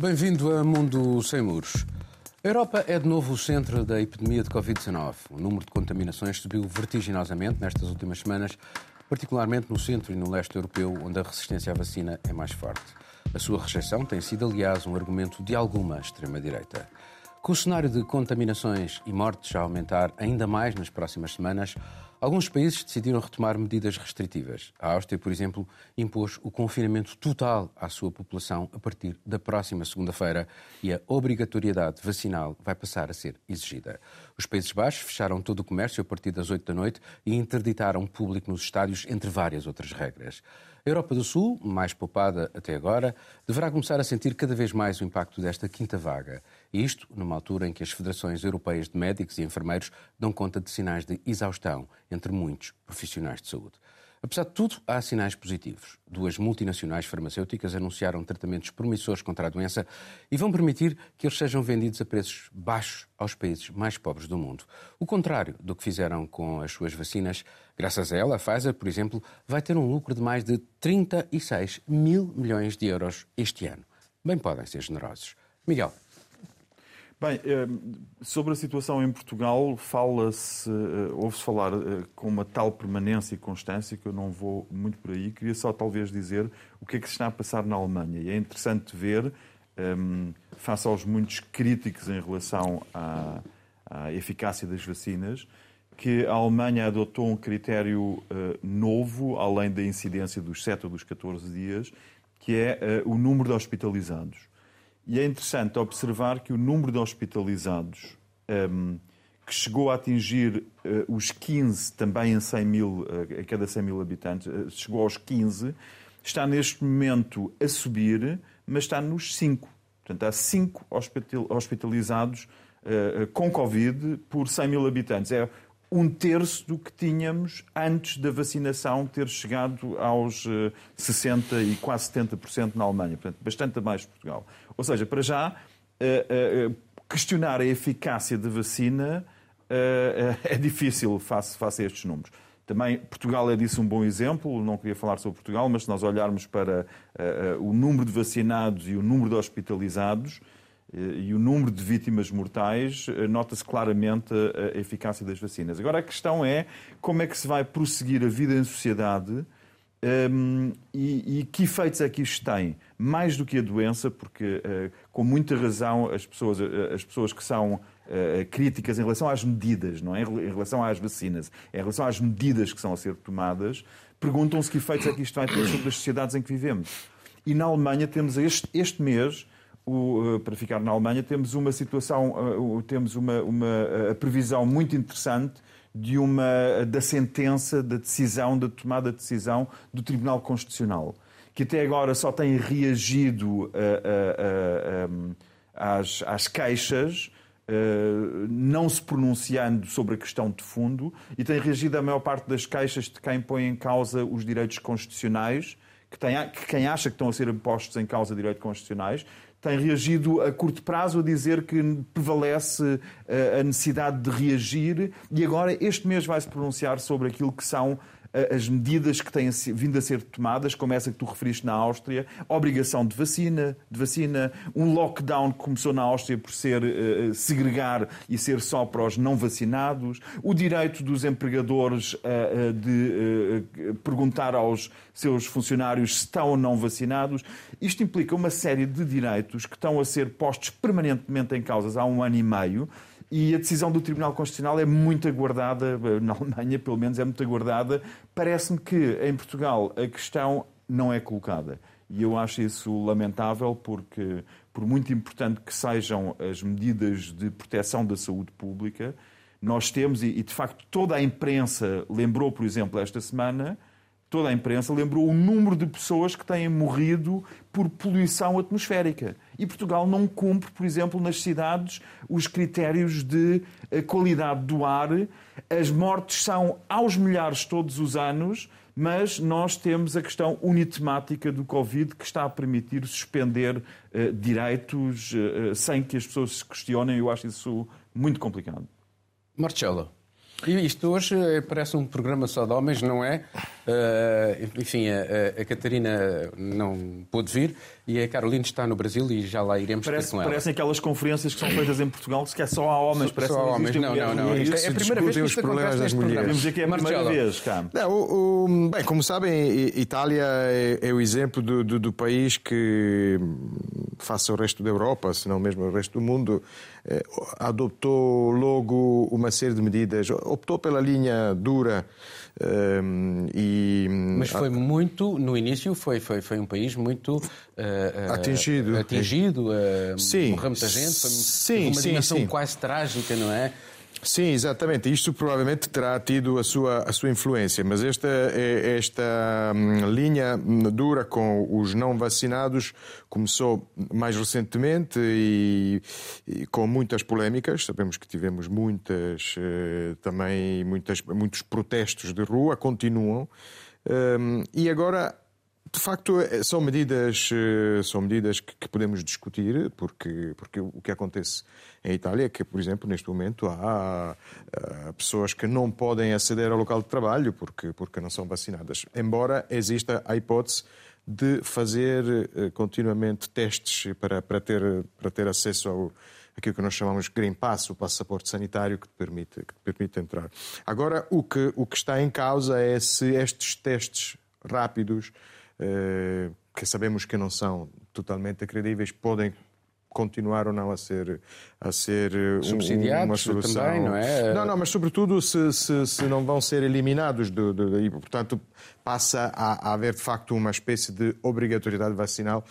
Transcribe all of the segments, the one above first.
Bem-vindo a Mundo Sem Muros. A Europa é de novo o centro da epidemia de Covid-19. O número de contaminações subiu vertiginosamente nestas últimas semanas, particularmente no centro e no leste europeu, onde a resistência à vacina é mais forte. A sua rejeição tem sido, aliás, um argumento de alguma extrema-direita. Com o cenário de contaminações e mortes a aumentar ainda mais nas próximas semanas, alguns países decidiram retomar medidas restritivas. A Áustria, por exemplo, impôs o confinamento total à sua população a partir da próxima segunda-feira e a obrigatoriedade vacinal vai passar a ser exigida. Os Países Baixos fecharam todo o comércio a partir das 8 da noite e interditaram o público nos estádios, entre várias outras regras. A Europa do Sul, mais poupada até agora, deverá começar a sentir cada vez mais o impacto desta quinta vaga. Isto numa altura em que as federações europeias de médicos e enfermeiros dão conta de sinais de exaustão entre muitos profissionais de saúde. Apesar de tudo, há sinais positivos. Duas multinacionais farmacêuticas anunciaram tratamentos promissores contra a doença e vão permitir que eles sejam vendidos a preços baixos aos países mais pobres do mundo. O contrário do que fizeram com as suas vacinas. Graças a ela, a Pfizer, por exemplo, vai ter um lucro de mais de 36 mil milhões de euros este ano. Bem podem ser generosos. Miguel. Bem, eh, sobre a situação em Portugal, fala-se, eh, ouve-se falar eh, com uma tal permanência e constância que eu não vou muito por aí. Queria só talvez dizer o que é que se está a passar na Alemanha. E é interessante ver, face aos muitos críticos em relação à, à eficácia das vacinas, que a Alemanha adotou um critério novo, além da incidência dos 7 ou dos 14 dias, que é o número de hospitalizados. E é interessante observar que o número de hospitalizados um, que chegou a atingir uh, os 15, também em 100 mil, uh, a cada 100 mil habitantes, uh, chegou aos 15, está neste momento a subir, mas está nos 5. Portanto, há 5 hospitalizados com Covid por 100 mil habitantes. É um terço do que tínhamos antes da vacinação ter chegado aos 60% e quase 70% na Alemanha. Portanto, bastante abaixo de Portugal. Ou seja, para já, uh, uh, questionar a eficácia da vacina uh, é difícil face, face a estes números. Também Portugal é disso um bom exemplo, não queria falar sobre Portugal, mas se nós olharmos para o número de vacinados e o número de hospitalizados e o número de vítimas mortais, nota-se claramente a eficácia das vacinas. Agora a questão é como é que se vai prosseguir a vida em sociedade um, e, e, que efeitos é que isto tem? Mais do que a doença, porque uh, com muita razão as pessoas, uh, as pessoas que são uh, críticas em relação às medidas, não é? Em relação às vacinas, em relação às medidas que são a ser tomadas, perguntam-se que efeitos é que isto vai ter sobre as sociedades em que vivemos. E na Alemanha temos este, este mês, o, para ficar na Alemanha, temos uma situação, temos uma, uma previsão muito interessante de uma, da sentença, da decisão, da tomada de decisão do Tribunal Constitucional, que até agora só tem reagido a, a, a, às, às queixas, não se pronunciando sobre a questão de fundo, e tem reagido a maior parte das queixas de quem põe em causa os direitos constitucionais, que, tem, que quem acha que estão a ser postos em causa direitos constitucionais, tem reagido a curto prazo a dizer que prevalece eh, a necessidade de reagir e agora este mês vai se pronunciar sobre aquilo que são as medidas que têm vindo a ser tomadas, como essa que tu referiste na Áustria, obrigação de vacina, de vacina, um lockdown que começou na Áustria por ser uh, segregar e ser só para os não vacinados, o direito dos empregadores uh, uh, de perguntar aos seus funcionários se estão ou não vacinados. Isto implica uma série de direitos que estão a ser postos permanentemente em causas há um ano e meio e a decisão do Tribunal Constitucional é muito aguardada, na Alemanha pelo menos é muito aguardada. Parece-me que em Portugal a questão não é colocada. E eu acho isso lamentável porque, por muito importante que sejam as medidas de proteção da saúde pública, nós temos, e de facto toda a imprensa lembrou, por exemplo, esta semana, toda a imprensa lembrou o número de pessoas que têm morrido por poluição atmosférica. E Portugal não cumpre, por exemplo, nas cidades, os critérios de eh, qualidade do ar. As mortes são aos milhares todos os anos, mas nós temos a questão unitemática do Covid que está a permitir suspender uh, direitos uh, sem que as pessoas se questionem. Eu acho isso muito complicado. Marcelo. E isto hoje eh, parece um programa só de homens, não é? Uh, enfim, a, a, Catarina não pôde vir e a Carolina está no Brasil e já lá iremos Parece, com ela. Parecem aquelas conferências que são feitas em Portugal que é só há homens. Parece só há homens. Não, não, não. Isto é a primeira vez que isto acontece neste programa. Vamos dizer que é a primeira vez, cá. Não, o, o, bem, como sabem, Itália é, é o exemplo do, do, do, país que, face ao resto da Europa, se não mesmo ao resto do mundo, eh, adotou logo uma série de medidas, optou pela linha dura um, e, Mas foi muito, no início, foi, foi, foi um país muito uh, atingido. atingido uh, sim. Morreu muita gente, foi sim, uma sim, dimensão sim. quase trágica, não é? Sim, exatamente. Isto provavelmente terá tido a sua, a sua influência, mas esta, esta hum, linha dura com os não vacinados começou mais recentemente e, e com muitas polémicas. Sabemos que tivemos muitas, eh, também muitas, muitos protestos de rua, continuam. Um, e agora de facto, é, são medidas, eh, são medidas que, podemos discutir, porque, porque o que acontece em Itália é que, por exemplo, neste momento há, há pessoas que não podem aceder ao local de trabalho porque, porque não são vacinadas. Embora exista a hipótese de fazer eh, continuamente testes para, para, ter, para ter acesso ao aquilo que nós chamamos Green Pass, o passaporte sanitário que te permite, que te permite entrar. Agora, o que, o que está em causa é se estes testes rápidos eh, que sabemos que não são totalmente credíveis, podem continuar ou não a ser a ser eh, subsidiados uma solução. também, não é? Não, não, mas sobretudo se, se, se não vão ser eliminados do, do, e portanto passa a, a, haver de facto uma espécie de obrigatoriedade vacinal,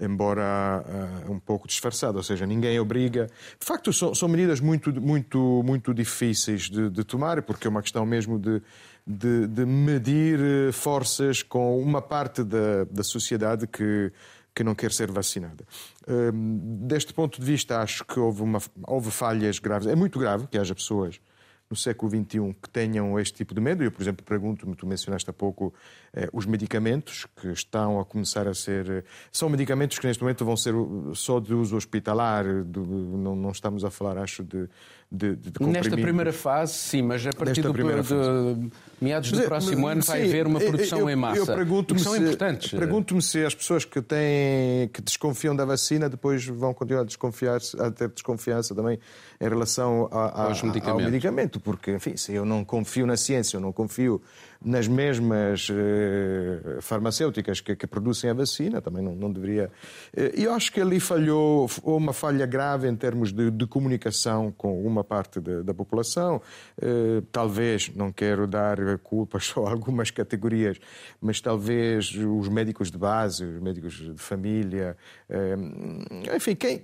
embora uh, um pouco disfarçada, ou seja, ninguém obriga. De facto, são, são medidas muito muito muito difíceis de, de tomar, porque é uma questão mesmo de de, de medir eh, forças com uma parte da, da sociedade que, que não quer ser vacinada. Um, deste ponto de vista, acho que houve, uma, houve falhas graves. É muito grave que haja pessoas no século XXI que tenham este tipo de medo. Eu, por exemplo, pergunto-me, tu mencionaste há pouco eh, os medicamentos que estão a começar a ser. Eh, são medicamentos que neste momento vão ser só de uso hospitalar, de, não, não estamos a falar, acho, de, de, de Nesta primeira fase, sim, mas a partir do, de, meados do próximo ano vai sim, haver uma produção eu, em massa. Eu pergunto-me são se, importantes. Pergunto-me se as pessoas que têm que desconfiam da vacina depois vão continuar a desconfiar, a ter desconfiança também em relação a, a, ao medicamento, porque enfim, se eu não confio na ciência, eu não confio nas mesmas eh, farmacêuticas que, que, produzem a vacina, também não, não deveria. Eh, eu acho que ali falhou, uma falha grave em termos de, de comunicação com uma parte de, da população. Eh, talvez, não quero dar culpas só a algumas categorias, mas talvez os médicos de base, os médicos de família, enfim, quem,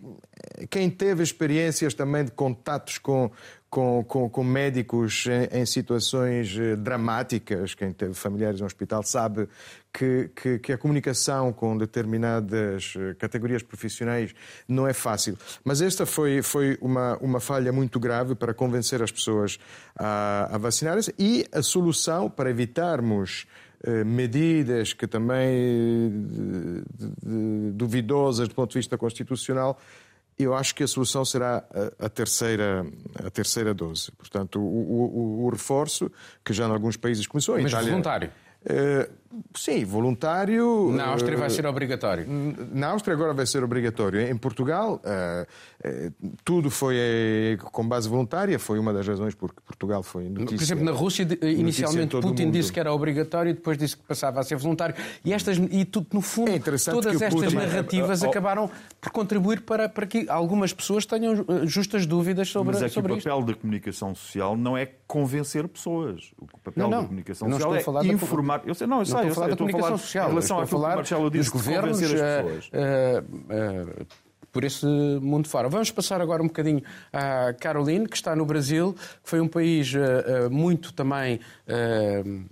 quem teve experiências também de contatos com com, com, com médicos em, em, situações eh, dramáticas, quem teve familiares no hospital sabe que, que, que, a comunicação com determinadas eh, categorias profissionais não é fácil. Mas esta foi, foi uma, uma falha muito grave para convencer as pessoas a, a vacinarem-se e a solução para evitarmos eh, medidas que também duvidosas do ponto de vista constitucional eu acho que a solução será a, a terceira, a terceira dose. Portanto, o, o, o, reforço, que já em alguns países começou. Mas Itália, voluntário? Uh, sim, voluntário. Na Áustria vai ser obrigatório. Na Áustria agora vai ser obrigatório. Em Portugal, uh, uh, tudo foi com base voluntária, foi uma das razões porque Portugal foi notícia. Por exemplo, na Rússia, inicialmente Putin disse que era obrigatório e depois disse que passava a ser voluntário. E, estas, e tudo, no fundo, é todas estas Putin... narrativas acabaram por contribuir para, para que algumas pessoas tenham justas dúvidas sobre, Mas é que sobre o papel isto. da comunicação social não é convencer pessoas. O papel não, não. da comunicação social é informar. Eu sei, não, eu sei, não eu falar da comunicação social. Em relação estou a falar Marcelo disse, dos governos, as eh, pessoas. Uh, uh, por esse mundo fora. Vamos passar agora um bocadinho à Caroline, que está no Brasil, que foi um país uh, muito também. Uh,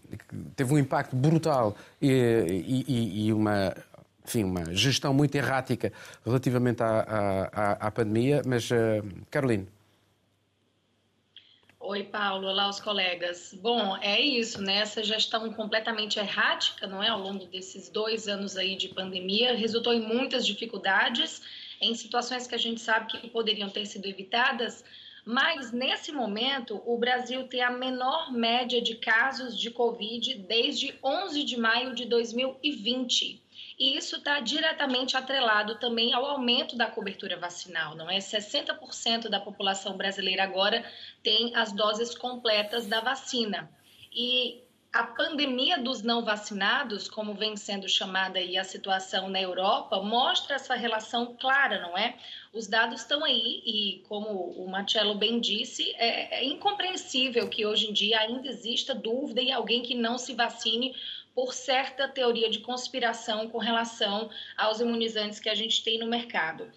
teve um impacto brutal e, e, e, uma. Enfim, uma gestão muito errática relativamente à, à, à pandemia. Mas, uh, Caroline. Oi, Paulo. Olá, os colegas. Bom, é isso, né? Essa gestão completamente errática, não é? Ao longo desses dois anos aí de pandemia, resultou em muitas dificuldades, em situações que a gente sabe que poderiam ter sido evitadas, Mas, nesse momento, o Brasil tem a menor média de casos de Covid desde 11 de maio de 2020. E isso está diretamente atrelado também ao aumento da cobertura vacinal, não é? 60% da população brasileira agora tem as doses completas da vacina. E a pandemia dos não vacinados, como vem sendo chamada aí a situação na Europa, mostra essa relação clara, não é? Os dados estão aí e, como o Marcelo bem disse, é, é incompreensível que hoje em dia ainda exista dúvida e alguém que não se vacine por certa teoria de conspiração com relação aos imunizantes que a gente tem no mercado.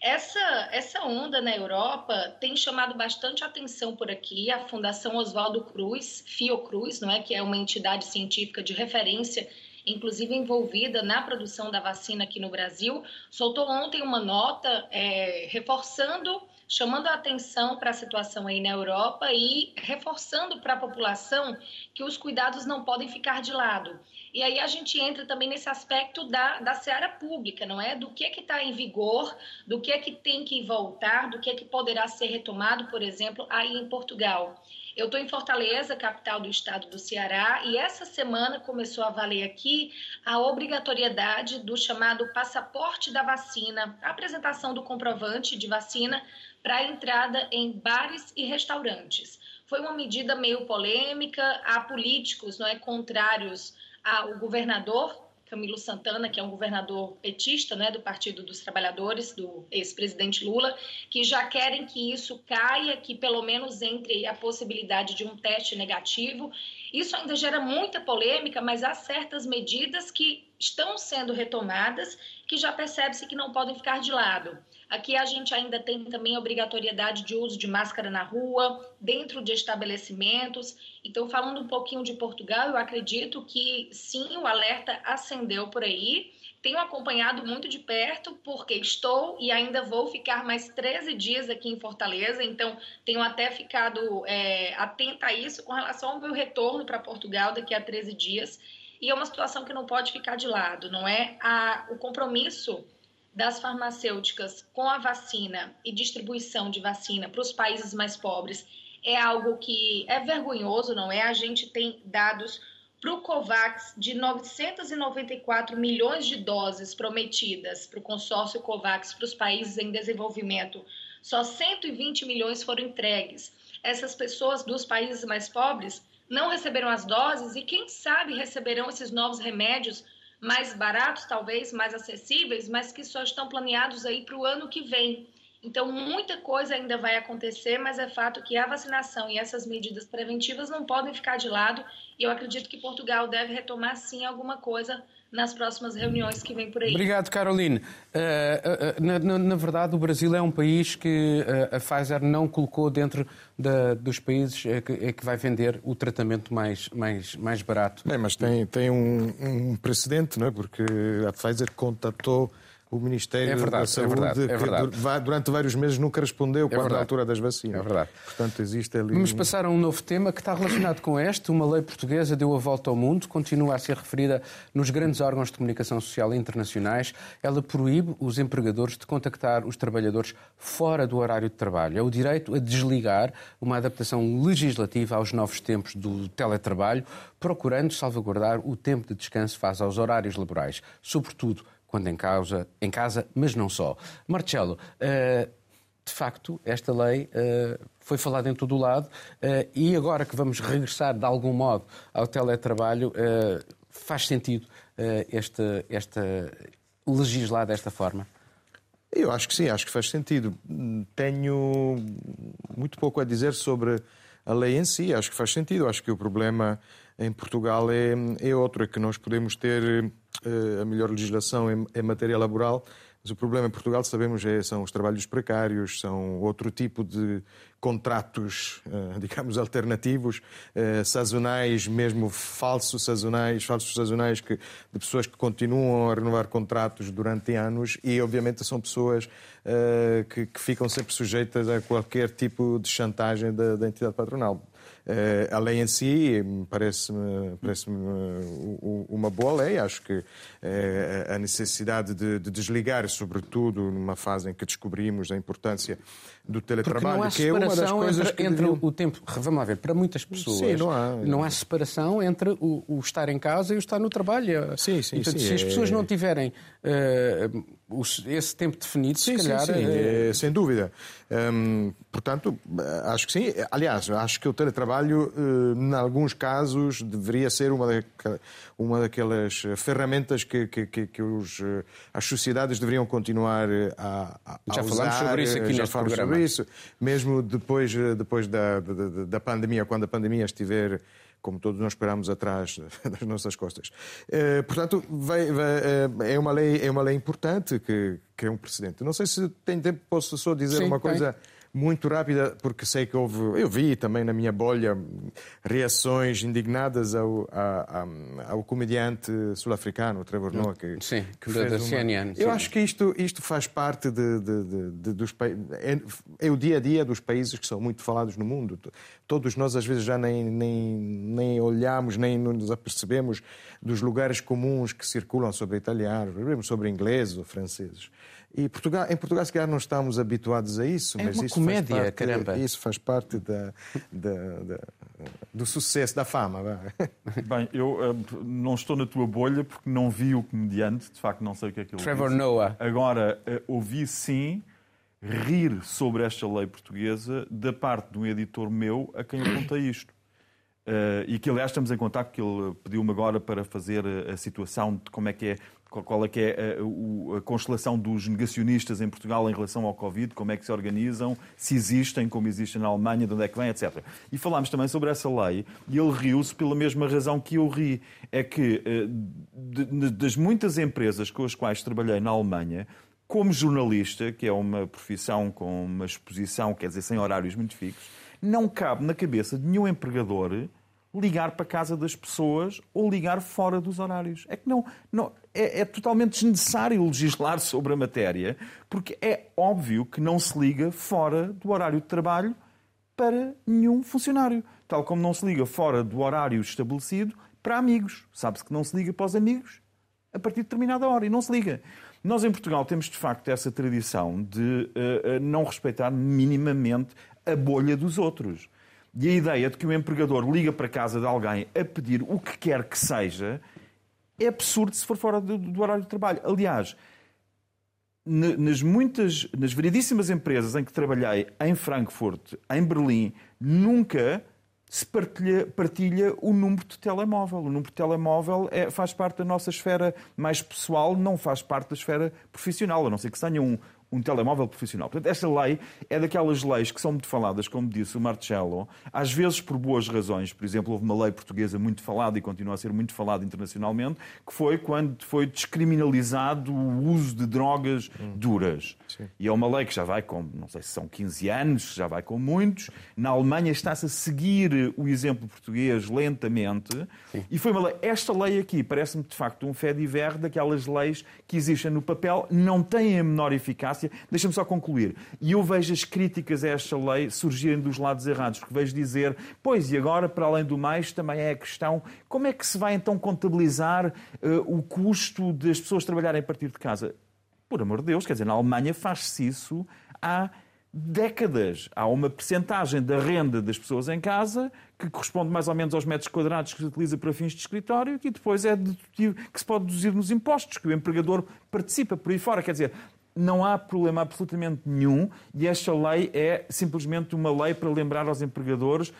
Essa, essa onda na Europa tem chamado bastante atenção por aqui. A Fundação Oswaldo Cruz, Fiocruz, não é, que é uma entidade científica de referência, inclusive envolvida na produção da vacina aqui no Brasil, soltou ontem uma nota é, reforçando chamando a atenção para a situação aí na Europa e reforçando para a população que os cuidados não podem ficar de lado. E aí a gente entra também nesse aspecto da, da seara pública, não é? Do que é que está em vigor, do que é que tem que voltar, do que é que poderá ser retomado, por exemplo, aí em Portugal. Eu estou em Fortaleza, capital do estado do Ceará, e essa semana começou a valer aqui a obrigatoriedade do chamado passaporte da vacina, a apresentação do comprovante de vacina para a entrada em bares e restaurantes. Foi uma medida meio polêmica, há políticos não é, contrários ao governador Camilo Santana, que é um governador petista né, do Partido dos Trabalhadores, do ex-presidente Lula, que já querem que isso caia, que pelo menos entre a possibilidade de um teste negativo. Isso ainda gera muita polêmica, mas há certas medidas que estão sendo retomadas que já percebe-se que não podem ficar de lado. Aqui a gente ainda tem também a obrigatoriedade de uso de máscara na rua, dentro de estabelecimentos. Então, falando um pouquinho de Portugal, eu acredito que sim, o alerta acendeu por aí. Tenho acompanhado muito de perto, porque estou e ainda vou ficar mais 13 dias aqui em Fortaleza, então tenho até ficado é, atenta a isso com relação ao meu retorno para Portugal daqui a 13 dias. E é uma situação que não pode ficar de lado, não é? A, o compromisso das farmacêuticas com a vacina e distribuição de vacina para os países mais pobres é algo que é vergonhoso, não é? A gente tem dados para o COVAX de 994 milhões de doses prometidas para o consórcio COVAX para os países em desenvolvimento. Só 120 milhões foram entregues. Essas pessoas dos países mais pobres não receberam as doses e, quem sabe, receberão esses novos remédios mais baratos, talvez, mais acessíveis, mas que só estão planeados aí para o ano que vem. Então, muita coisa ainda vai acontecer, mas é fato que a vacinação e essas medidas preventivas não podem ficar de lado. E eu acredito que Portugal deve retomar, sim, alguma coisa nas próximas reuniões que vem por aí. Obrigado, Caroline. Uh, uh, na, na, na, verdade, o Brasil é um país que uh, a Pfizer não colocou dentro da, dos países que, que, vai vender o tratamento mais, mais, mais barato. Bem, mas tem, tem um, um precedente, não é? porque a Pfizer contatou o Ministério é verdade, da Saúde, é verdade, é verdade. que durante vários meses nunca respondeu é quando à altura das vacinas. É verdade. Portanto, existe ali. Vamos passar a um novo tema que está relacionado com este. Uma lei portuguesa deu a volta ao mundo, continua a ser referida nos grandes órgãos de comunicação social internacionais. Ela proíbe os empregadores de contactar os trabalhadores fora do horário de trabalho. É o direito a desligar uma adaptação legislativa aos novos tempos do teletrabalho, procurando salvaguardar o tempo de descanso face aos horários laborais, sobretudo quando em, causa, em casa, mas não só. Marcelo, uh, de facto, esta lei uh, foi falada em todo o lado uh, e agora que vamos regressar de algum modo ao teletrabalho, faz sentido esta, esta legislar desta forma? Eu acho que sim, acho que faz sentido. Tenho muito pouco a dizer sobre a lei em si, acho que faz sentido. Acho que o problema em Portugal é, é outro, é que nós podemos ter eh, a melhor legislação em, em, matéria laboral, mas o problema em Portugal, sabemos, é, são os trabalhos precários, são outro tipo de contratos, eh, digamos, alternativos, eh, sazonais, mesmo falsos sazonais, falsos sazonais que, de pessoas que continuam a renovar contratos durante anos e, obviamente, são pessoas que, que ficam sempre sujeitas a qualquer tipo de chantagem da, da entidade patronal. Eh, a lei em si parece-me parece uma boa lei. Acho que eh, a necessidade de, de desligar, sobretudo numa fase em que descobrimos a importância do teletrabalho, que é uma das coisas entre, que entre deviam... o tempo. Vamos lá ver, para muitas pessoas sim, não, há... não há separação entre o, o, estar em casa e o estar no trabalho. Sim, sim, portanto, sim, se as pessoas não tiverem uh, esse tempo definido, sim, se calhar. Sim, sim, é, sem dúvida. Um, portanto, acho que sim. Aliás, acho que o teletrabalho, em alguns casos, deveria ser uma, da, uma daquelas ferramentas que, que, que, que os, as sociedades deveriam continuar a, a, já usar. Já falamos sobre isso aqui neste programa. Sobre isso, mesmo depois, depois da, da, da pandemia, quando a pandemia estiver como todos nós esperamos atrás das nossas costas. Eh, portanto, vai, vai, eh, é, uma lei, é uma lei importante que, que é um precedente. Não sei se tem tempo, posso só dizer Sim, uma coisa. Tem muito rápida, porque sei que houve, eu vi também na minha bolha reações indignadas ao, ao, ao comediante sul-africano, Trevor Noah, que, Sim, que fez da, uma... CNN. Eu acho que isto, isto faz parte de, de, de dos é, é o dia a dia dos países que são muito falados no mundo. Todos nós às vezes já nem, nem, nem olhamos, nem nos apercebemos dos lugares comuns que circulam sobre italianos, sobre ingleses ou franceses. E Portugal, em Portugal, se calhar, não estamos habituados a isso, é mas uma isso, comédia, faz parte, caramba. isso faz parte da, da, da, do sucesso, da fama. Bem, eu uh, não estou na tua bolha porque não vi o comediante, de facto, não sei o que é que ele Trevor disse. Noah. Agora, uh, ouvi sim rir sobre esta lei portuguesa da parte de um editor meu a quem eu contei isto. Uh, e que, aliás, estamos em contato, que ele pediu-me agora para fazer a situação de como é que é qual é que é a, a, constelação dos negacionistas em Portugal em relação ao Covid, como é que se organizam, se existem, como existem na Alemanha, de onde é que vêm, etc. E falámos também sobre essa lei e ele riu-se pela mesma razão que eu ri. É que eh, de, das muitas empresas com as quais trabalhei na Alemanha, como jornalista, que é uma profissão com uma exposição, quer dizer, sem horários muito fixos, não cabe na cabeça de nenhum empregador ligar para a casa das pessoas ou ligar fora dos horários. É que não, não é, é, totalmente desnecessário legislar sobre a matéria, porque é óbvio que não se liga fora do horário de trabalho para nenhum funcionário, tal como não se liga fora do horário estabelecido para amigos. Sabe-se que não se liga para os amigos a partir de determinada hora e não se liga. Nós em Portugal temos de facto essa tradição de uh, não respeitar minimamente a bolha dos outros. E a ideia de que o empregador liga para casa de alguém a pedir o que quer que seja é absurdo se for fora do, do horário de trabalho. Aliás, nas muitas, nas variedíssimas empresas em que trabalhei em Frankfurt, em Berlim, nunca se partilha, partilha o número de telemóvel. O número de telemóvel é, faz parte da nossa esfera mais pessoal, não faz parte da esfera profissional, a não ser que se tenha um, um telemóvel profissional. Portanto, esta lei é daquelas leis que são muito faladas, como disse o Marcelo, às vezes por boas razões. Por exemplo, houve uma lei portuguesa muito falada e continua a ser muito falada internacionalmente, que foi quando foi descriminalizado o uso de drogas hum. duras. Sim. E é uma lei que já vai com, não sei se são 15 anos, já vai com muitos. Na Alemanha está-se a seguir o exemplo português lentamente. Sim. E foi uma lei. Esta lei aqui parece-me de facto um fé diver daquelas leis que existem no papel, não têm a menor eficácia Deixa-me só concluir. E eu vejo as críticas a esta lei surgirem dos lados errados, porque vejo dizer, pois, e agora, para além do mais, também é a questão como é que se vai então contabilizar uh, o custo das pessoas trabalharem a partir de casa? Por amor de Deus, quer dizer, na Alemanha faz-se isso há décadas. Há uma percentagem da renda das pessoas em casa que corresponde mais ou menos aos metros quadrados que se utiliza para fins de escritório e depois é dedutivo, que se pode deduzir nos impostos, que o empregador participa por aí fora. Quer dizer, não há problema absolutamente nenhum e esta lei é simplesmente uma lei para lembrar aos empregadores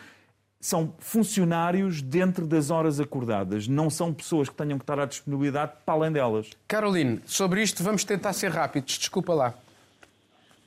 são funcionários dentro das horas acordadas, não são pessoas que tenham que estar à disponibilidade para além delas. Caroline, sobre isto vamos tentar ser rápidos, desculpa lá.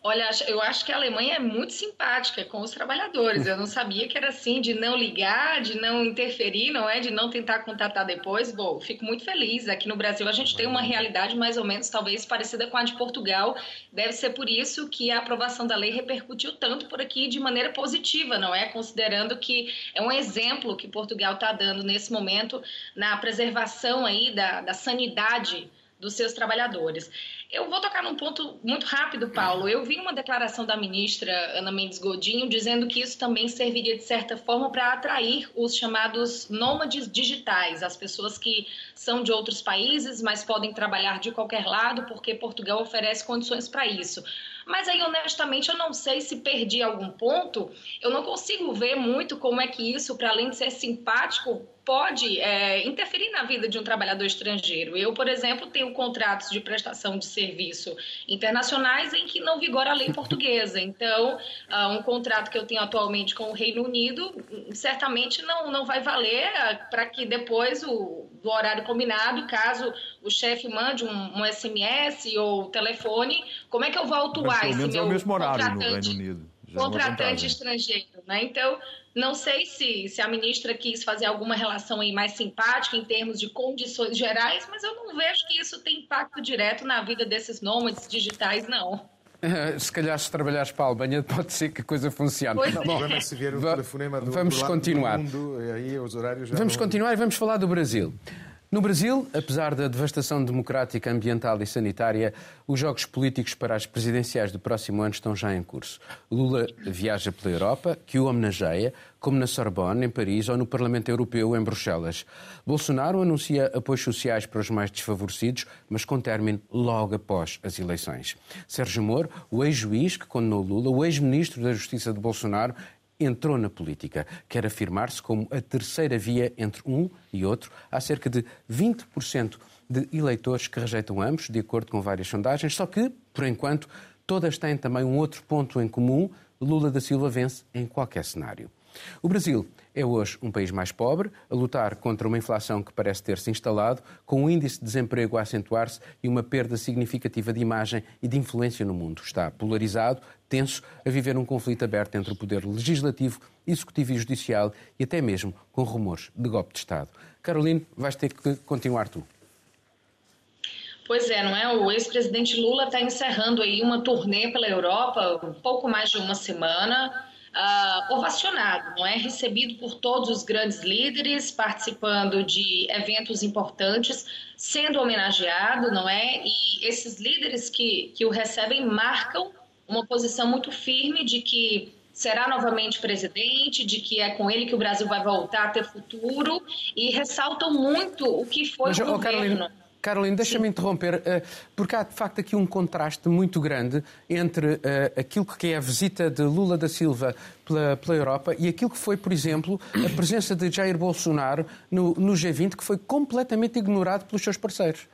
Olha, eu acho que a Alemanha é muito simpática com os trabalhadores. Eu não sabia que era assim, de não ligar, de não interferir, não é? De não tentar contatar depois. Bom, fico muito feliz. Aqui no Brasil a gente tem uma realidade mais ou menos, talvez, parecida com a de Portugal. Deve ser por isso que a aprovação da lei repercutiu tanto por aqui de maneira positiva, não é? Considerando que é um exemplo que Portugal está dando nesse momento na preservação aí da, da sanidade dos seus trabalhadores. Eu vou tocar num ponto muito rápido, Paulo. Eu vi uma declaração da ministra Ana Mendes Godinho dizendo que isso também serviria, de certa forma, para atrair os chamados nômades digitais, as pessoas que são de outros países, mas podem trabalhar de qualquer lado, porque Portugal oferece condições para isso. Mas aí, honestamente, eu não sei se perdi algum ponto. Eu não consigo ver muito como é que isso, para além de ser simpático, pode é, interferir na vida de um trabalhador estrangeiro. Eu, por exemplo, tenho contratos de prestação de serviço internacionais em que não vigora a lei portuguesa. Então, uh, um contrato que eu tenho atualmente com o Reino Unido certamente não, não vai valer uh, para que depois, o, do horário combinado, caso o chefe mande um, um, SMS ou telefone, como é que eu vou atuar? Mas, pelo menos é o mesmo horário no Reino Unido. Já é contratante estrangeiro, né? Então, não sei se, se a ministra quis fazer alguma relação aí mais simpática em termos de condições gerais, mas eu não vejo que isso tem impacto direto na vida desses nômades digitais, não. se calhar se trabalhares para a Alemanha pode ser que a coisa funcione. Pois Bom, é. se vier o telefonema do, vamos do continuar. Mundo, aí os horários vamos não... continuar e vamos falar do Brasil. No Brasil, apesar da devastação democrática, ambiental e sanitária, os jogos políticos para as presidenciais do próximo ano estão já em curso. Lula viaja pela Europa, que o homenageia, como na Sorbonne, em Paris, ou no Parlamento Europeu, em Bruxelas. Bolsonaro anuncia apoios sociais para os mais desfavorecidos, mas com término logo após as eleições. Sérgio Moro, o ex-juiz que condenou Lula, o ex-ministro da Justiça de Bolsonaro, entrou na política. Quer afirmar-se como a terceira via entre um e outro. Há cerca de 20% de eleitores que rejeitam ambos, de acordo com várias sondagens, só que, por enquanto, todas têm também um outro ponto em comum: Lula da Silva vence em qualquer cenário. O Brasil é hoje um país mais pobre, a lutar contra uma inflação que parece ter se instalado, com o índice de desemprego a acentuar-se e uma perda significativa de imagem e de influência no mundo. Está polarizado, tenso, a viver um conflito aberto entre o poder legislativo, executivo e judicial e até mesmo com rumores de golpe de Estado. Caroline, vais ter que continuar tu. Pois é, não é? O ex-presidente Lula está encerrando aí uma turnê pela Europa, um pouco mais de uma semana uh, ovacionado, não é? Recebido por todos os grandes líderes, participando de eventos importantes, sendo homenageado, não é? E esses líderes que, que o recebem marcam uma posição muito firme de que será novamente presidente, de que é com ele que o Brasil vai voltar a ter futuro e ressaltam muito o que foi Mas, o governo. Carolina Carolina, deixa-me interromper, eh, porque há de facto aqui um contraste muito grande entre eh, aquilo que é a visita de Lula da Silva pela, pela Europa e aquilo que foi, por exemplo, a presença de Jair Bolsonaro no, no G20, que foi completamente ignorado pelos seus parceiros.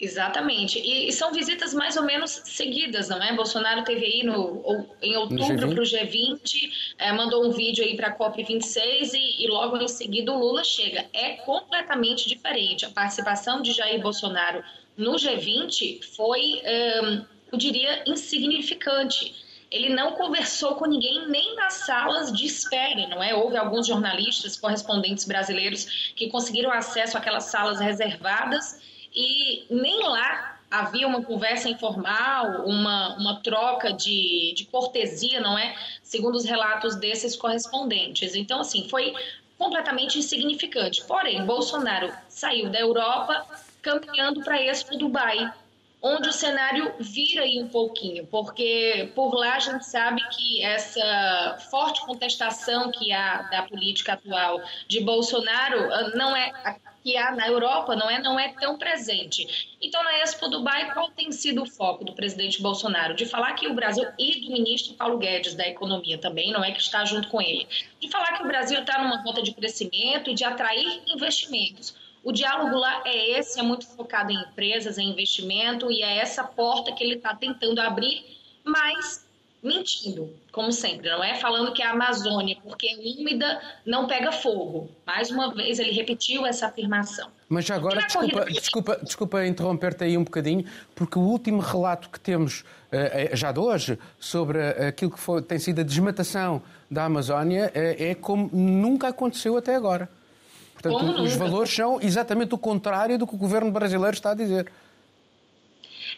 Exatamente. E, e, são visitas mais ou menos seguidas, não é? Bolsonaro teve aí no, em outubro para o G20, é, mandou um vídeo aí para a COP26 e, e, logo em seguida o Lula chega. É completamente diferente. A participação de Jair Bolsonaro no G20 foi, hum, eu diria, insignificante. Ele não conversou com ninguém nem nas salas de espera, não é? Houve alguns jornalistas, correspondentes brasileiros que conseguiram acesso àquelas salas reservadas e nem lá havia uma conversa informal, uma, uma troca de, de cortesia, não é? Segundo os relatos desses correspondentes. Então, assim, foi completamente insignificante. Porém, Bolsonaro saiu da Europa caminhando para Expo Dubai, onde o cenário vira aí um pouquinho, porque por lá a gente sabe que essa forte contestação que há da política atual de Bolsonaro ah, não é que há na Europa não é, não é tão presente. Então, na Expo Dubai, qual tem sido o foco do presidente Bolsonaro? De falar que o Brasil, e do ministro Paulo Guedes da Economia também, não é que está junto com ele, de falar que o Brasil está numa rota de crescimento e de atrair investimentos. O diálogo lá é esse, é muito focado em empresas, em investimento, e é essa porta que ele está tentando abrir, mas mentindo, como sempre, não é falando que a Amazônia, porque é úmida, não pega fogo. Mais uma vez ele repetiu essa afirmação. Mas já agora, desculpa, desculpa, desculpa interromper-te aí um bocadinho, porque o último relato que temos, eh, eh, já de hoje, sobre aquilo que foi, tem sido a desmatação da Amazónia, é, é como nunca aconteceu até agora. Portanto, os valores são exatamente o contrário do que o governo brasileiro está a dizer.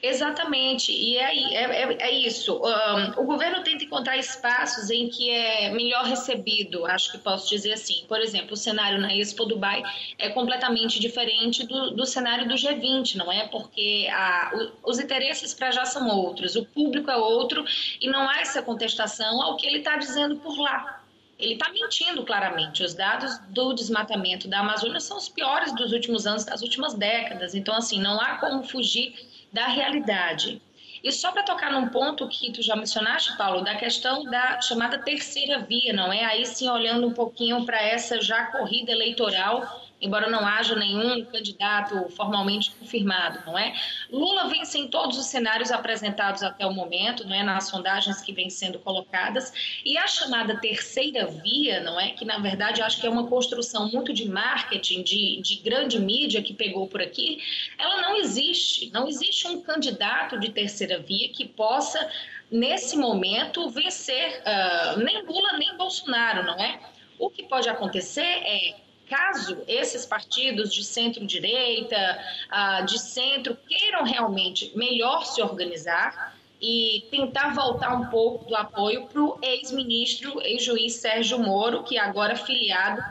Exatamente, e é, é, é, é isso. Um, o governo tenta encontrar espaços em que é melhor recebido, acho que posso dizer assim. Por exemplo, o cenário na Expo Dubai é completamente diferente do, do cenário do G20, não é? Porque a, o, os interesses para já são outros, o público é outro e não há essa contestação ao que ele está dizendo por lá ele está mentindo claramente. Os dados do desmatamento da Amazônia são os piores dos últimos anos, das últimas décadas. Então, assim, não há como fugir da realidade. E só para tocar num ponto que tu já mencionaste, Paulo, da questão da chamada terceira via, não é? Aí sim, olhando um pouquinho para essa já corrida eleitoral embora não haja nenhum candidato formalmente confirmado, não é? Lula vence em todos os cenários apresentados até o momento, não é? Nas sondagens que vêm sendo colocadas, e a chamada terceira via, não é? Que na verdade acho que é uma construção muito de marketing, de, de grande mídia que pegou por aqui, ela não existe. Não existe um candidato de terceira via que possa, nesse momento, vencer uh, nem Lula nem Bolsonaro, não é? O que pode acontecer é caso esses partidos de centro-direita, ah, de centro, queiram realmente melhor se organizar e tentar voltar um pouco do apoio para o ex-ministro, ex-juiz Sérgio Moro, que é agora filiado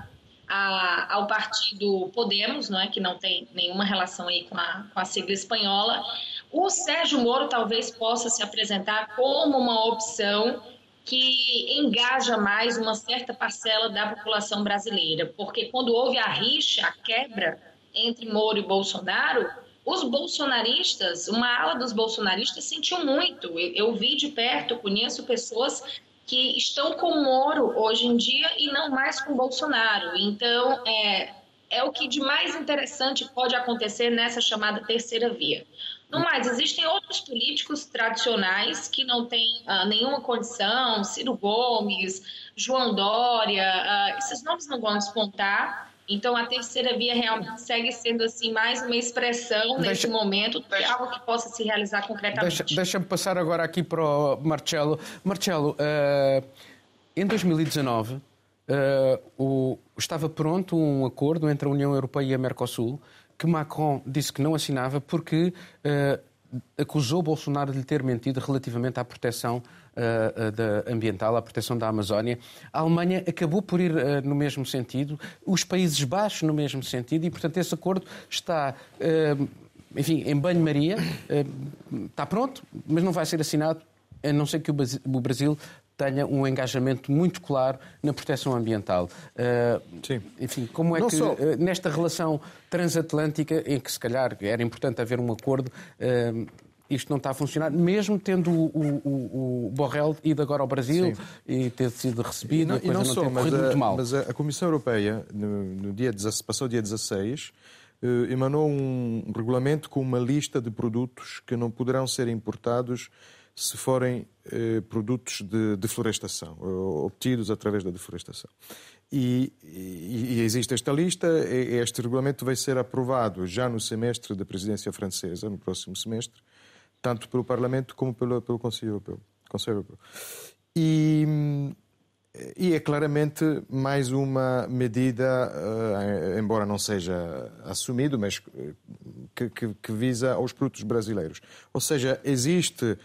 a, ao partido Podemos, não é, que não tem nenhuma relação aí com a, com a sigla espanhola, o Sérgio Moro talvez possa se apresentar como uma opção que engaja mais uma certa parcela da população brasileira, porque quando houve a rixa, a quebra entre Moro e Bolsonaro, os bolsonaristas, uma ala dos bolsonaristas sentiu muito. Eu, eu vi de perto, conheço pessoas que estão com Moro hoje em dia e não mais com Bolsonaro. Então, é, é o que de mais interessante pode acontecer nessa chamada terceira via. No mais, existem outros políticos tradicionais que não têm uh, nenhuma condição, Ciro Gomes, João Dória, uh, esses nomes não vão despontar. Então, a terceira via realmente segue sendo assim mais uma expressão deixa, nesse momento algo que possa se realizar concretamente. Deixa-me deixa passar agora aqui para o Marcelo. Marcelo, uh, em 2019 o, estava pronto um acordo entre a União Europeia e a Mercosul que Macron disse que não assinava porque uh, acusou Bolsonaro de lhe ter mentido relativamente à proteção uh, da ambiental, à proteção da Amazónia. A Alemanha acabou por ir uh, no mesmo sentido, os Países Baixos no mesmo sentido, e, portanto, esse acordo está. enfim, em banho-maria, está pronto, mas não vai ser assinado, a não ser que o Brasil tenha um engajamento muito claro na proteção ambiental. Uh, Sim. Enfim, como é não que só... uh, nesta relação transatlântica, em que se calhar era importante haver um acordo, uh, isto não está a funcionar, mesmo tendo o, o, o Borrell ido agora ao Brasil Sim. e ter sido recebido, e não, a coisa e não, não só, mas a, mal. Mas a Comissão Europeia, no, no dia, passou dia 16, emanou um regulamento com uma lista de produtos que não poderão ser importados se forem eh, produtos de deflorestação, obtidos através da deflorestação. E, e, e, existe esta lista, este regulamento vai ser aprovado já no semestre da presidência francesa, no próximo semestre, tanto pelo Parlamento como pelo, pelo Conselho Europeu. Conselho Europeu. E, e é claramente mais uma medida, uh, embora não seja assumido, mas que, que, que, visa aos produtos brasileiros. Ou seja, existe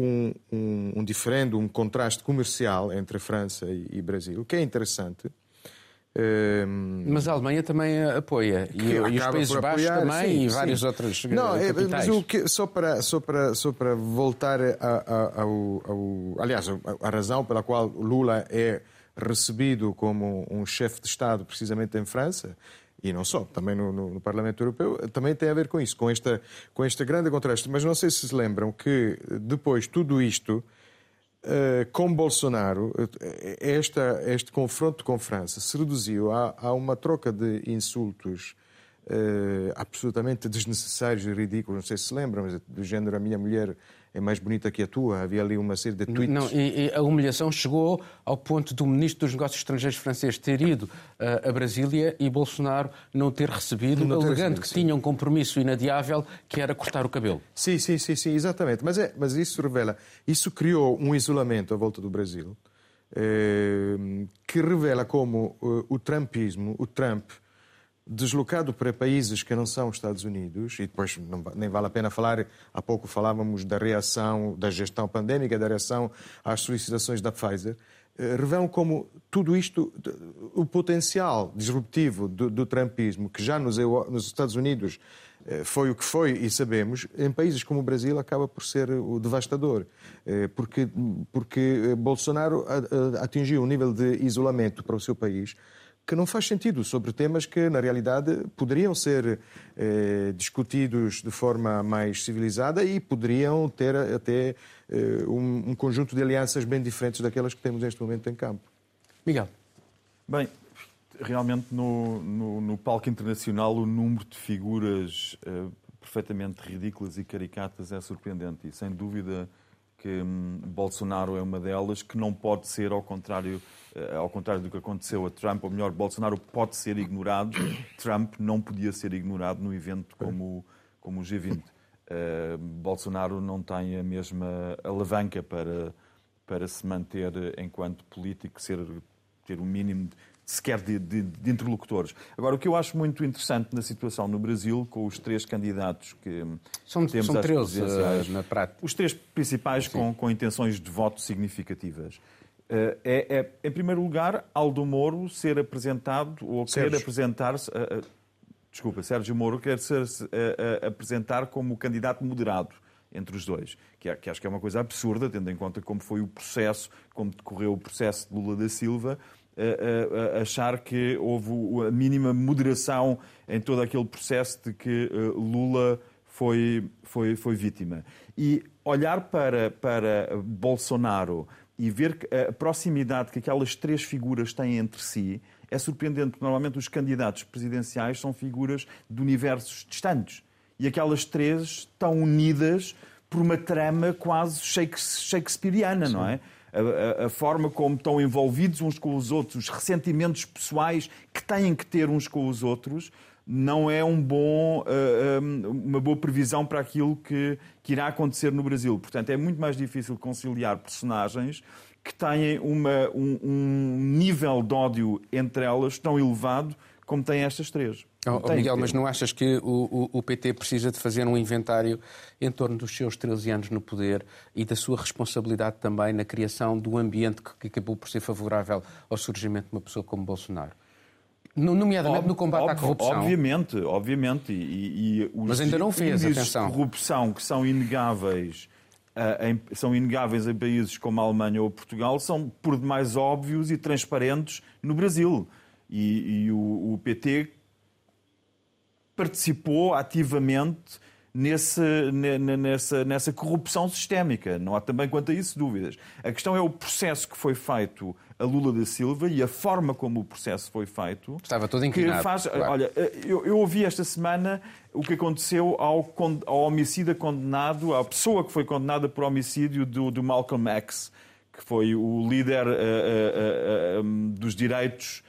um, um, um diferendo, um contraste comercial entre a França e, e Brasil, que é interessante. Um... Ehm, mas a Alemanha também apoia. E, e os Países Baixos também sim, e vários outros Não, é, mas o que, só, para, só, para, só para voltar a, a, ao, ao, Aliás, a razão pela qual Lula é recebido como um chefe de Estado precisamente em França e não só, também no, no, no, Parlamento Europeu, também tem a ver com isso, com, esta, com este grande contraste. Mas não sei se se lembram que depois tudo isto, uh, com Bolsonaro, eh, esta, este confronto com França se reduziu a, a uma troca de insultos uh, absolutamente desnecessários e ridículos. Não sei se se lembram, mas do género a minha mulher é mais bonita que a tua. Havia ali uma série de tweets. Não, e, e a humilhação chegou ao ponto do ministro dos Negócios Estrangeiros francês ter ido uh, a Brasília e Bolsonaro não ter recebido, não alegando recebido, que sim. tinha um compromisso inadiável que era cortar o cabelo. Sim, sim, sim, sim exatamente. Mas, é, mas isso revela, isso criou um isolamento à volta do Brasil eh, que revela como uh, o trumpismo, o Trump, deslocado para países que não são os Estados Unidos, e depois não, nem vale a pena falar, há pouco falávamos da reação, da gestão pandémica, da reação às solicitações da Pfizer, eh, revelam como tudo isto, o potencial disruptivo do, do trumpismo, que já nos, nos, Estados Unidos eh, foi o que foi e sabemos, em países como o Brasil acaba por ser o devastador, eh, porque, porque Bolsonaro atingiu um nível de isolamento para o seu país que não faz sentido sobre temas que, na realidade, poderiam ser eh, discutidos de forma mais civilizada e poderiam ter até eh, um, um, conjunto de alianças bem diferentes daquelas que temos neste momento em campo. Miguel. Bem, realmente no, no, no palco internacional o número de figuras eh, perfeitamente ridículas e caricatas é surpreendente e, sem dúvida, que hum, Bolsonaro é uma delas, que não pode ser ao contrário, uh, ao contrário do que aconteceu a Trump, ou melhor, Bolsonaro pode ser ignorado, Trump não podia ser ignorado no evento como, como o G20. Uh, eh, Bolsonaro não tem a mesma alavanca para, para se manter enquanto político, ser, ter o um mínimo sequer de, de, de, interlocutores. Agora, o que eu acho muito interessante na situação no Brasil, com os três candidatos que são, temos são 13 uh, na prática. Os três principais com, com, intenções de voto significativas. Uh, é, é, em primeiro lugar, Aldo Moro ser apresentado, ou Sérgio. querer apresentar-se... Uh, desculpa, Sérgio Moro quer ser apresentar como candidato moderado entre os dois, que, é, que acho que é uma coisa absurda, tendo em conta como foi o processo, como decorreu o processo de Lula da Silva, achar que houve a mínima moderação em todo aquele processo de que eh, Lula foi, foi, foi vítima. E olhar para, para Bolsonaro e ver a proximidade que aquelas três figuras têm entre si é surpreendente, porque normalmente os candidatos presidenciais são figuras de universos distantes. E aquelas três estão unidas por uma trama quase shakespeariana, não é? A, a, forma como estão envolvidos uns com os outros, os ressentimentos pessoais que têm que ter uns com os outros, não é um bom, uma boa previsão para aquilo que, que irá acontecer no Brasil. Portanto, é muito mais difícil conciliar personagens que têm uma, um, um nível de ódio entre elas tão elevado como têm estas três. Oh, Miguel, mas não achas que o, o, o, PT precisa de fazer um inventário em torno dos seus 13 anos no poder e da sua responsabilidade também na criação do ambiente que, que acabou por ser favorável ao surgimento de uma pessoa como Bolsonaro? Nomeadamente Ob, no combate ob, à corrupção. Obviamente, obviamente. E, e os Mas ainda não fez, atenção. de corrupção que são inegáveis, uh, em, são inegáveis em países como a Alemanha ou Portugal, são por demais óbvios e transparentes no Brasil. E, e o, o PT participou ativamente nesse, nessa, nessa corrupção sistémica. Não há também quanto a isso dúvidas. A questão é o processo que foi feito a Lula da Silva e a forma como o processo foi feito. Estava todo inclinado. Faz, claro. Olha, eu, eu, ouvi esta semana o que aconteceu ao, ao homicida condenado, à pessoa que foi condenada por homicídio do, do Malcolm X, que foi o líder uh, uh, uh, dos direitos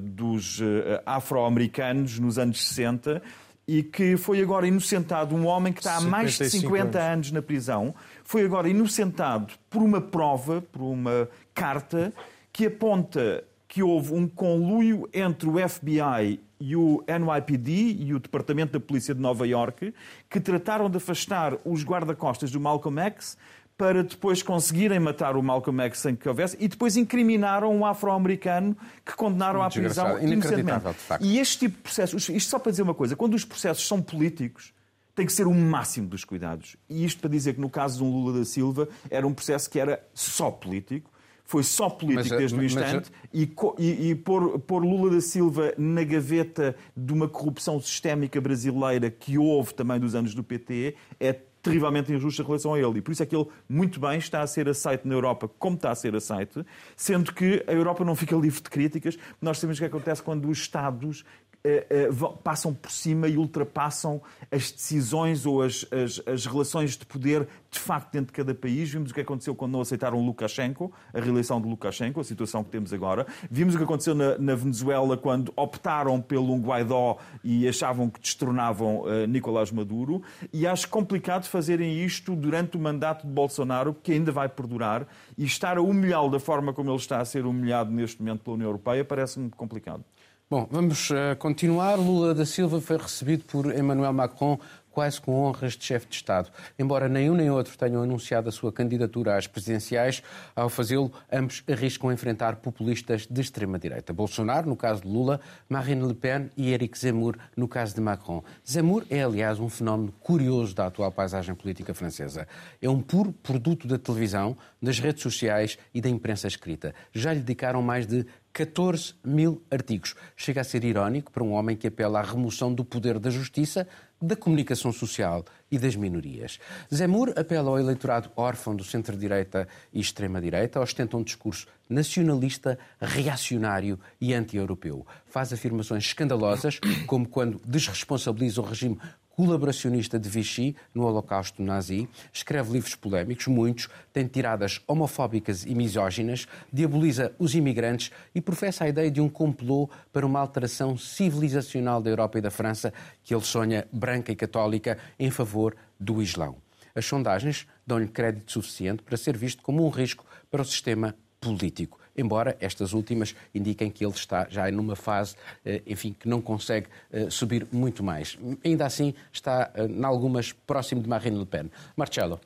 dos eh, afro-americanos nos anos 60 e que foi agora inocentado, um homem que está há mais de 50 anos. anos na prisão, foi agora inocentado por uma prova, por uma carta, que aponta que houve um conluio entre o FBI e o NYPD e o Departamento da Polícia de Nova York, que trataram de afastar os guarda-costas do Malcolm X para depois conseguirem matar o Malcolm X sem que houvesse e depois incriminaram um afro-americano que condenaram à prisão inocentemente. E este tipo de processos, isto só para dizer uma coisa, quando os processos são políticos, tem que ser o máximo dos cuidados. E isto para dizer que no caso de um Lula da Silva era um processo que era só político, foi só político mas, desde o instante mas... e, e, e pôr, pôr, Lula da Silva na gaveta de uma corrupção sistémica brasileira que houve também dos anos do PT é terrivelmente injusta em relação a ele. E por isso é que ele, muito bem, está a ser aceito na Europa como está a ser aceito, sendo que a Europa não fica livre de críticas. Nós sabemos o que acontece quando os Estados passam por cima e ultrapassam as decisões ou as, as, as, relações de poder de facto dentro de cada país. Vimos o que aconteceu quando não aceitaram Lukashenko, a reeleição de Lukashenko, a situação que temos agora. Vimos o que aconteceu na, na Venezuela quando optaram pelo Guaidó e achavam que destronavam uh, Nicolás Maduro. E acho complicado fazerem isto durante o mandato de Bolsonaro, que ainda vai perdurar, e estar a humilhá-lo da forma como ele está a ser humilhado neste momento pela União Europeia parece-me complicado. Bom, vamos uh, continuar. Lula da Silva foi recebido por Emmanuel Macron quase com honras de chefe de Estado. Embora nem um nem outro tenham anunciado a sua candidatura às presidenciais, ao fazê-lo, ambos arriscam enfrentar populistas de extrema-direita. Bolsonaro, no caso de Lula, Marine Le Pen e Eric Zemmour, no caso de Macron. Zemmour é, aliás, um fenómeno curioso da atual paisagem política francesa. É um puro produto da televisão, das redes sociais e da imprensa escrita. Já lhe dedicaram mais de 14 mil artigos. Chega a ser irónico para um homem que apela à remoção do poder da justiça, da comunicação social e das minorias. Zemmour apela ao eleitorado órfão do centro-direita e extrema-direita, ostenta um discurso nacionalista, reacionário e anti-europeu. Faz afirmações escandalosas, como quando desresponsabiliza o regime colaboracionista de Vichy no Holocausto nazi, escreve livros polémicos, muitos, tem tiradas homofóbicas e misóginas, diaboliza os imigrantes e professa a ideia de um complô para uma alteração civilizacional da Europa e da França que ele sonha branca e católica em favor do Islão. As sondagens dão-lhe crédito suficiente para ser visto como um risco para o sistema político embora estas últimas indiquem que ele está já numa fase, eh, enfim, que não consegue eh, subir muito mais. Ainda assim, está, eh, em algumas, próximo de Marine Le Pen. Marcelo.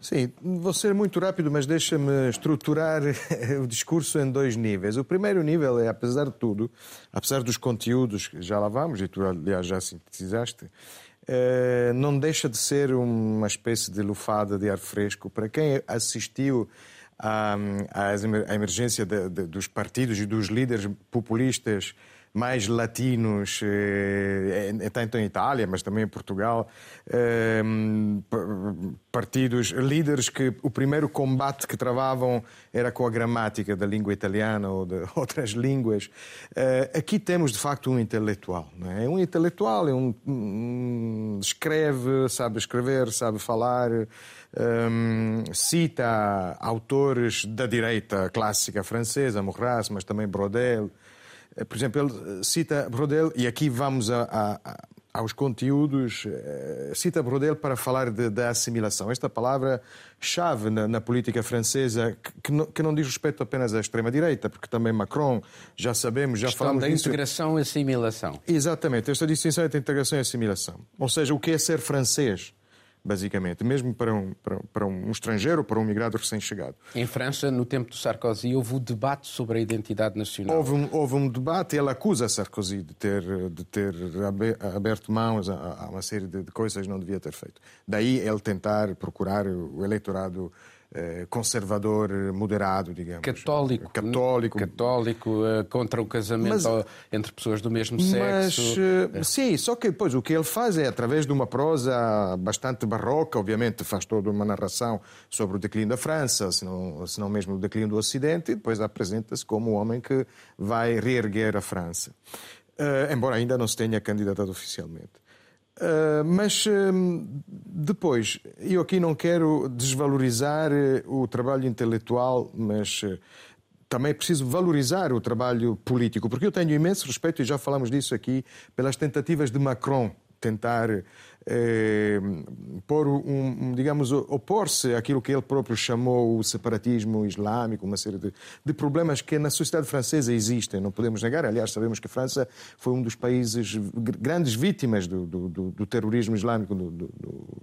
Sim, vou ser muito rápido, mas deixa-me estruturar o discurso em dois níveis. O primeiro nível é, apesar de tudo, apesar dos conteúdos que já lá vamos, e tu, aliás, já sintetizaste, não deixa de ser uma espécie de lufada de ar fresco para quem assistiu à, à emergência de, de, dos partidos e dos líderes populistas mais latinos, eh, tanto em Itália, mas também em Portugal, eh, partidos, líderes que o primeiro combate que travavam era com a gramática da língua italiana ou de outras línguas. Eh, aqui temos, de facto, um intelectual. Não é? Um intelectual, é um, um escreve, sabe escrever, sabe falar, um, cita autores da direita clássica francesa, Maurras, mas também Brodel. Eh, por exemplo, ele cita Brodel, e aqui vamos a, a, aos conteúdos, eh, cita Brodel para falar da assimilação. Esta palavra-chave na, na, política francesa, que, não, que, não, diz respeito apenas à extrema-direita, porque também Macron, já sabemos, já falamos da disso. integração e assimilação. Exatamente, esta distinção entre integração e assimilação. Ou seja, o que é ser francês? Basicamente, mesmo para um, para, para um estrangeiro ou para um migrado recém-chegado. Em França, no tempo do Sarkozy, houve um debate sobre a identidade nacional. Houve um, houve um debate, ele acusa Sarkozy de ter, de ter aberto mãos a, a uma série de, de coisas que não devia ter feito. Daí ele tentar procurar o eleitorado conservador moderado, digamos. Católico. Católico. Católico eh, contra o casamento mas, entre pessoas do mesmo sexo. Mas, eh, sim, só que depois o que ele faz é, através de uma prosa bastante barroca, obviamente faz toda uma narração sobre o declínio da França, se não, se não mesmo o declínio do Ocidente, e depois apresenta-se como o homem que vai reerguer a França. Uh, embora ainda não se tenha candidatado oficialmente. Uh, mas uh, depois, eu aqui não quero desvalorizar uh, o trabalho intelectual, mas também é preciso valorizar o trabalho político, porque eu tenho imenso respeito, e já falamos disso aqui, pelas tentativas de Macron tentar eh, pôr um, digamos, opor-se àquilo que ele próprio chamou o separatismo islâmico, uma série de, de, problemas que na sociedade francesa existem, não podemos negar. Aliás, sabemos que a França foi um dos países grandes vítimas do, do, do, do terrorismo islâmico. Do, do,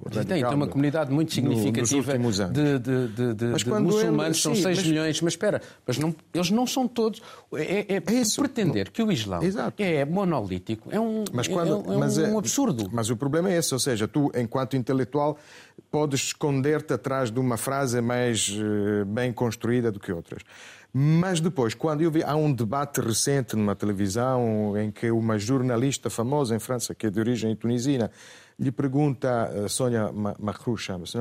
radical, tem, tem uma comunidade muito significativa de, de, de, de, de muçulmanos, ele, são 6 mas... milhões, mas espera, mas não, eles não são todos. É, é, é isso. pretender que o Exato. é monolítico é um, mas quando, é, é um, é, um absurdo. Mas o problema é esse ou seja, tu, enquanto intelectual, podes esconder-te atrás de uma frase mais eh, bem construída do que outras. Mas depois, quando eu vi, há um debate recente numa televisão em que uma jornalista famosa em França, que é de origem tunisina, lhe pergunta, a Sônia Macru chama-se,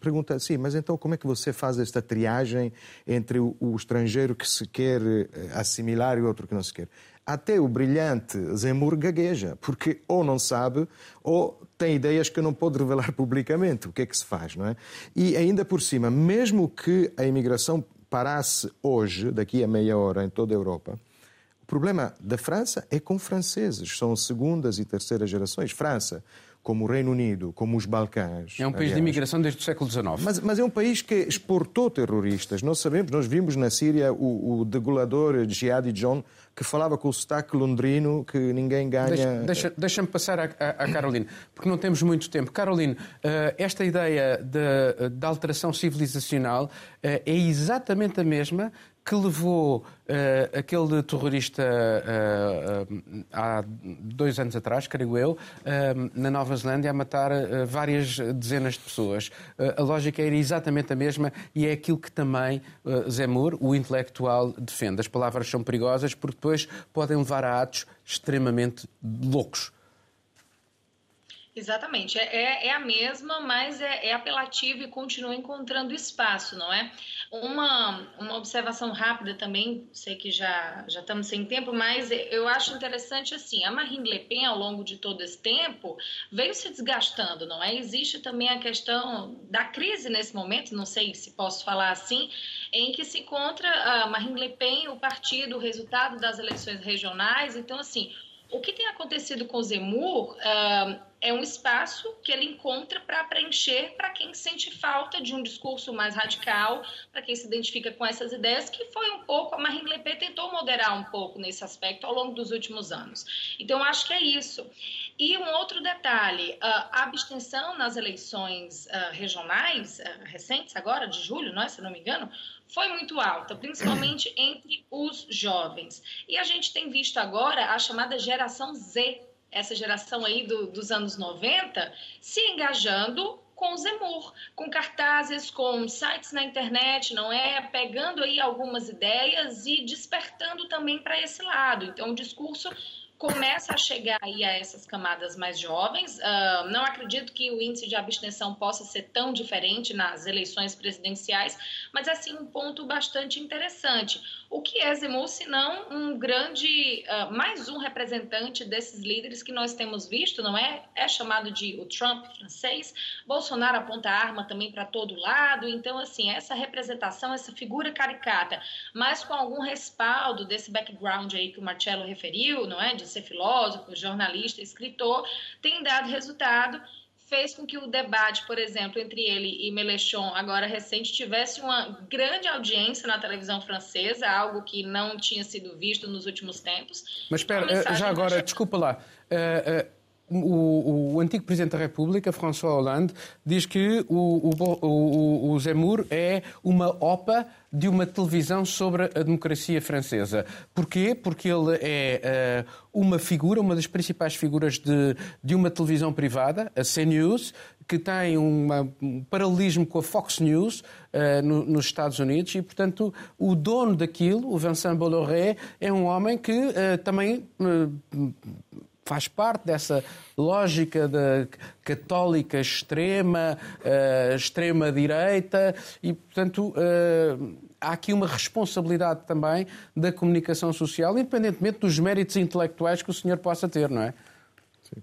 pergunta assim, mas então como é que você faz esta triagem entre o, o estrangeiro que se quer eh, assimilar e o outro que não se quer? até o brilhante Zemmour gagueja, porque ou não sabe ou tem ideias que não pode revelar publicamente. O que é que se faz, não é? E ainda por cima, mesmo que a imigração parasse hoje, daqui a meia hora, em toda a Europa, o problema da França é com franceses, são segundas e terceiras gerações. França, como o Reino Unido, como os Balcãs. É um país aliás. de imigração desde o século XIX. Mas, mas, é um país que exportou terroristas. Nós sabemos, nós vimos na Síria o, o degolador Jihadi John que falava com o sotaque londrino que ninguém ganha. Deixa-me deixa, deixa passar à Caroline, porque não temos muito tempo. Caroline, eh, esta ideia da alteração civilizacional eh, é exatamente a mesma que levou uh, aquele terrorista uh, uh, há dois anos atrás, creio eu, na Nova Zelândia a matar várias dezenas de pessoas. a lógica era exatamente a mesma e é aquilo que também Zemur, o intelectual, defende. As palavras são perigosas porque depois podem levar a atos extremamente loucos. Exatamente, é, é, é, a mesma, mas é, é apelativa e continua encontrando espaço, não é? Uma, uma observação rápida também, sei que já, já estamos sem tempo, mas eu acho interessante assim, a Marine Le Pen, ao longo de todo esse tempo, veio se desgastando, não é? Existe também a questão da crise nesse momento, não sei se posso falar assim, em que se encontra a Marine Le Pen, o partido, o resultado das eleições regionais, então assim, o que tem acontecido com o Zemur uh, é um espaço que ele encontra para preencher para quem sente falta de um discurso mais radical, para quem se identifica com essas ideias, que foi um pouco, a Marine Le Pen tentou moderar um pouco nesse aspecto ao longo dos últimos anos. Então, acho que é isso. E um outro detalhe, ah, a abstenção nas eleições uh, regionais, recentes agora, de julho, não é, se não me engano, foi muito alta, principalmente entre os jovens. E a gente tem visto agora a chamada geração Z, essa geração aí do, dos anos 90, se engajando com Zemur, com cartazes, com sites na internet, não é? Pegando aí algumas ideias e despertando também para esse lado. Então, o discurso começa a chegar aí a essas camadas mais jovens. Uh, não acredito que o índice de abstenção possa ser tão diferente nas eleições presidenciais, mas assim um ponto bastante interessante. O que é Zemmour, se não um grande, uh, mais um representante desses líderes que nós temos visto, não é? É chamado de o Trump francês. Bolsonaro aponta arma também para todo lado. Então, assim, essa representação, essa figura caricata, mas com algum respaldo desse background aí que o Marcelo referiu, não é? De ser filósofo, jornalista, escritor, tem dado resultado fez com que o debate, por exemplo, entre ele e Melechon, agora recente, tivesse uma grande audiência na televisão francesa, algo que não tinha sido visto nos últimos tempos. Mas espera, eh, já agora, desculpa lá. Uh, uh o, o, antigo Presidente da República, François Hollande, diz que o, o, o Zemmour é uma OPA de uma televisão sobre a democracia francesa. Porquê? Porque ele é uh, uma figura, uma das principais figuras de, de uma televisão privada, a CNews, que tem uma, um paralelismo com a Fox News uh, no, nos Estados Unidos e, portanto, o dono daquilo, o Vincent Bolloré, é um homem que uh, também faz parte dessa lógica da católica extrema, uh, extrema-direita e, portanto, uh, há aqui uma responsabilidade também da comunicação social, independentemente dos méritos intelectuais que o senhor possa ter, não é?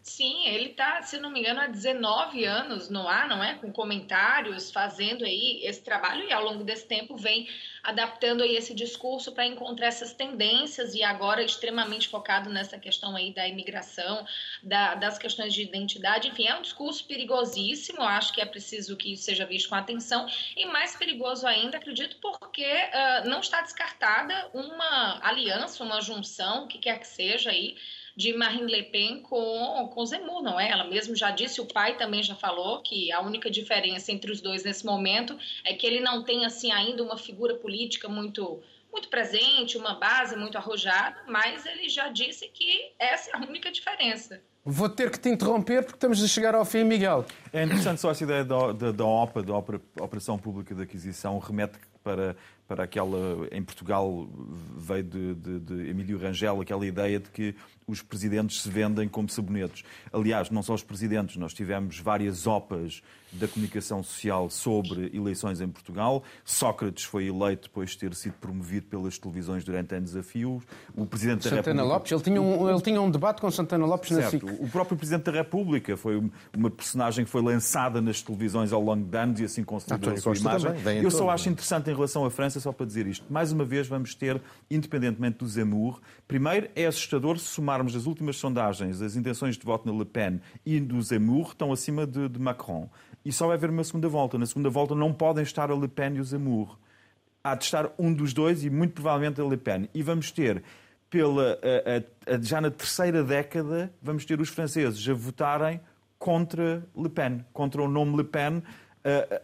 Sim, ele está, se não me engano, há 19 anos no ar, não é? Com comentários, fazendo aí esse trabalho e ao longo desse tempo vem adaptando aí esse discurso para encontrar essas tendências e agora extremamente focado nessa questão aí da imigração, da, das questões de identidade. Enfim, é um discurso perigosíssimo, acho que é preciso que isso seja visto com atenção e mais perigoso ainda, acredito, porque uh, não está descartada uma aliança, uma junção, o que quer que seja aí, de Marine Le Pen com, com Zemmour, não é? Ela mesmo já disse, o pai também já falou que a única diferença entre os dois nesse momento é que ele não tem assim ainda uma figura política muito muito presente, uma base muito arrojada, mas ele já disse que essa é a única diferença. Vou ter que te interromper porque estamos a chegar ao fim, Miguel. É interessante só essa ideia da, da, da OPA, da Operação Pública de Aquisição, remete para para aquela. Em Portugal veio de, de, de Emílio Rangel aquela ideia de que os presidentes se vendem como sabonetes. Aliás, não só os presidentes, nós tivemos várias OPAs da comunicação social sobre eleições em Portugal. Sócrates foi eleito depois de ter sido promovido pelas televisões durante anos a fio. O Presidente Santana da República... Lopes, ele tinha, um, ele tinha um debate com Santana Lopes certo. na SIC. O próprio Presidente da República foi uma personagem que foi lançada nas televisões ao longo de anos e assim consolidou a sua imagem. Eu só acho interessante em relação à França França, só para dizer isto. Mais uma vez, vamos ter, independentemente do Zemmour, primeiro é assustador se somarmos as últimas sondagens, as intenções de voto na Le Pen e do Zemmour estão acima de, de Macron. E só vai haver uma segunda volta. Na segunda volta não podem estar a Le Pen e o Zemmour. Há de estar um dos dois e muito provavelmente a Le Pen. E vamos ter pela, a, a, já na terceira década, vamos ter os franceses a votarem contra Le Pen, contra o nome Le Pen,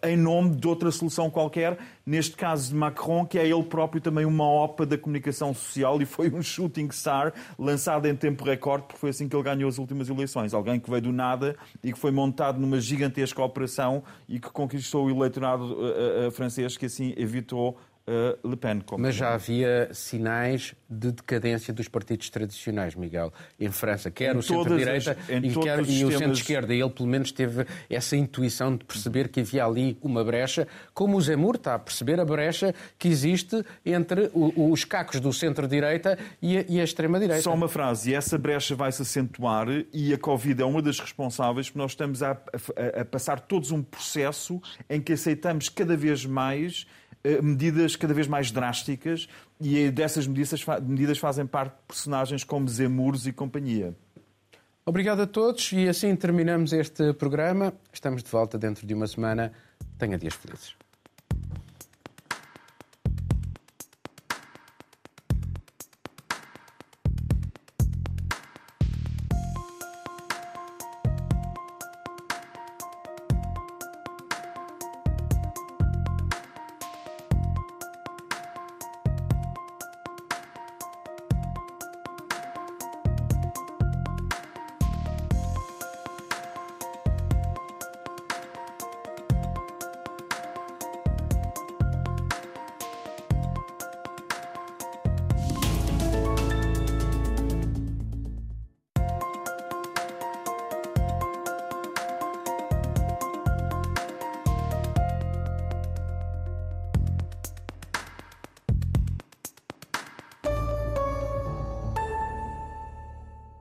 em nome de outra solução qualquer, neste caso de Macron, que é ele próprio também uma OPA da comunicação social e foi um shooting star lançado em tempo recorde, porque foi assim que ele ganhou as últimas eleições. Alguém que veio do nada e que foi montado numa gigantesca operação e que conquistou o eleitorado uh, uh, francês, que assim evitou uh, Le Pen. Mas já havia sinais de decadência dos partidos tradicionais, Miguel, em França, quer em o centro-direita e, quer, e sistemas... o centro-esquerda. Ele, pelo menos, teve essa intuição de perceber que havia ali uma brecha, como o Zemmour está a perceber a brecha que existe entre os cacos do centro-direita e a, a extrema-direita. Só uma frase, e essa brecha vai se acentuar e a Covid é uma das responsáveis, porque nós estamos a, a, a passar todos um processo em que aceitamos cada vez mais medidas cada vez mais drásticas e dessas medidas, medidas fazem parte de personagens como Zemures e companhia. Obrigado a todos e assim terminamos este programa. Estamos de volta dentro de uma semana. Tenha dias felizes.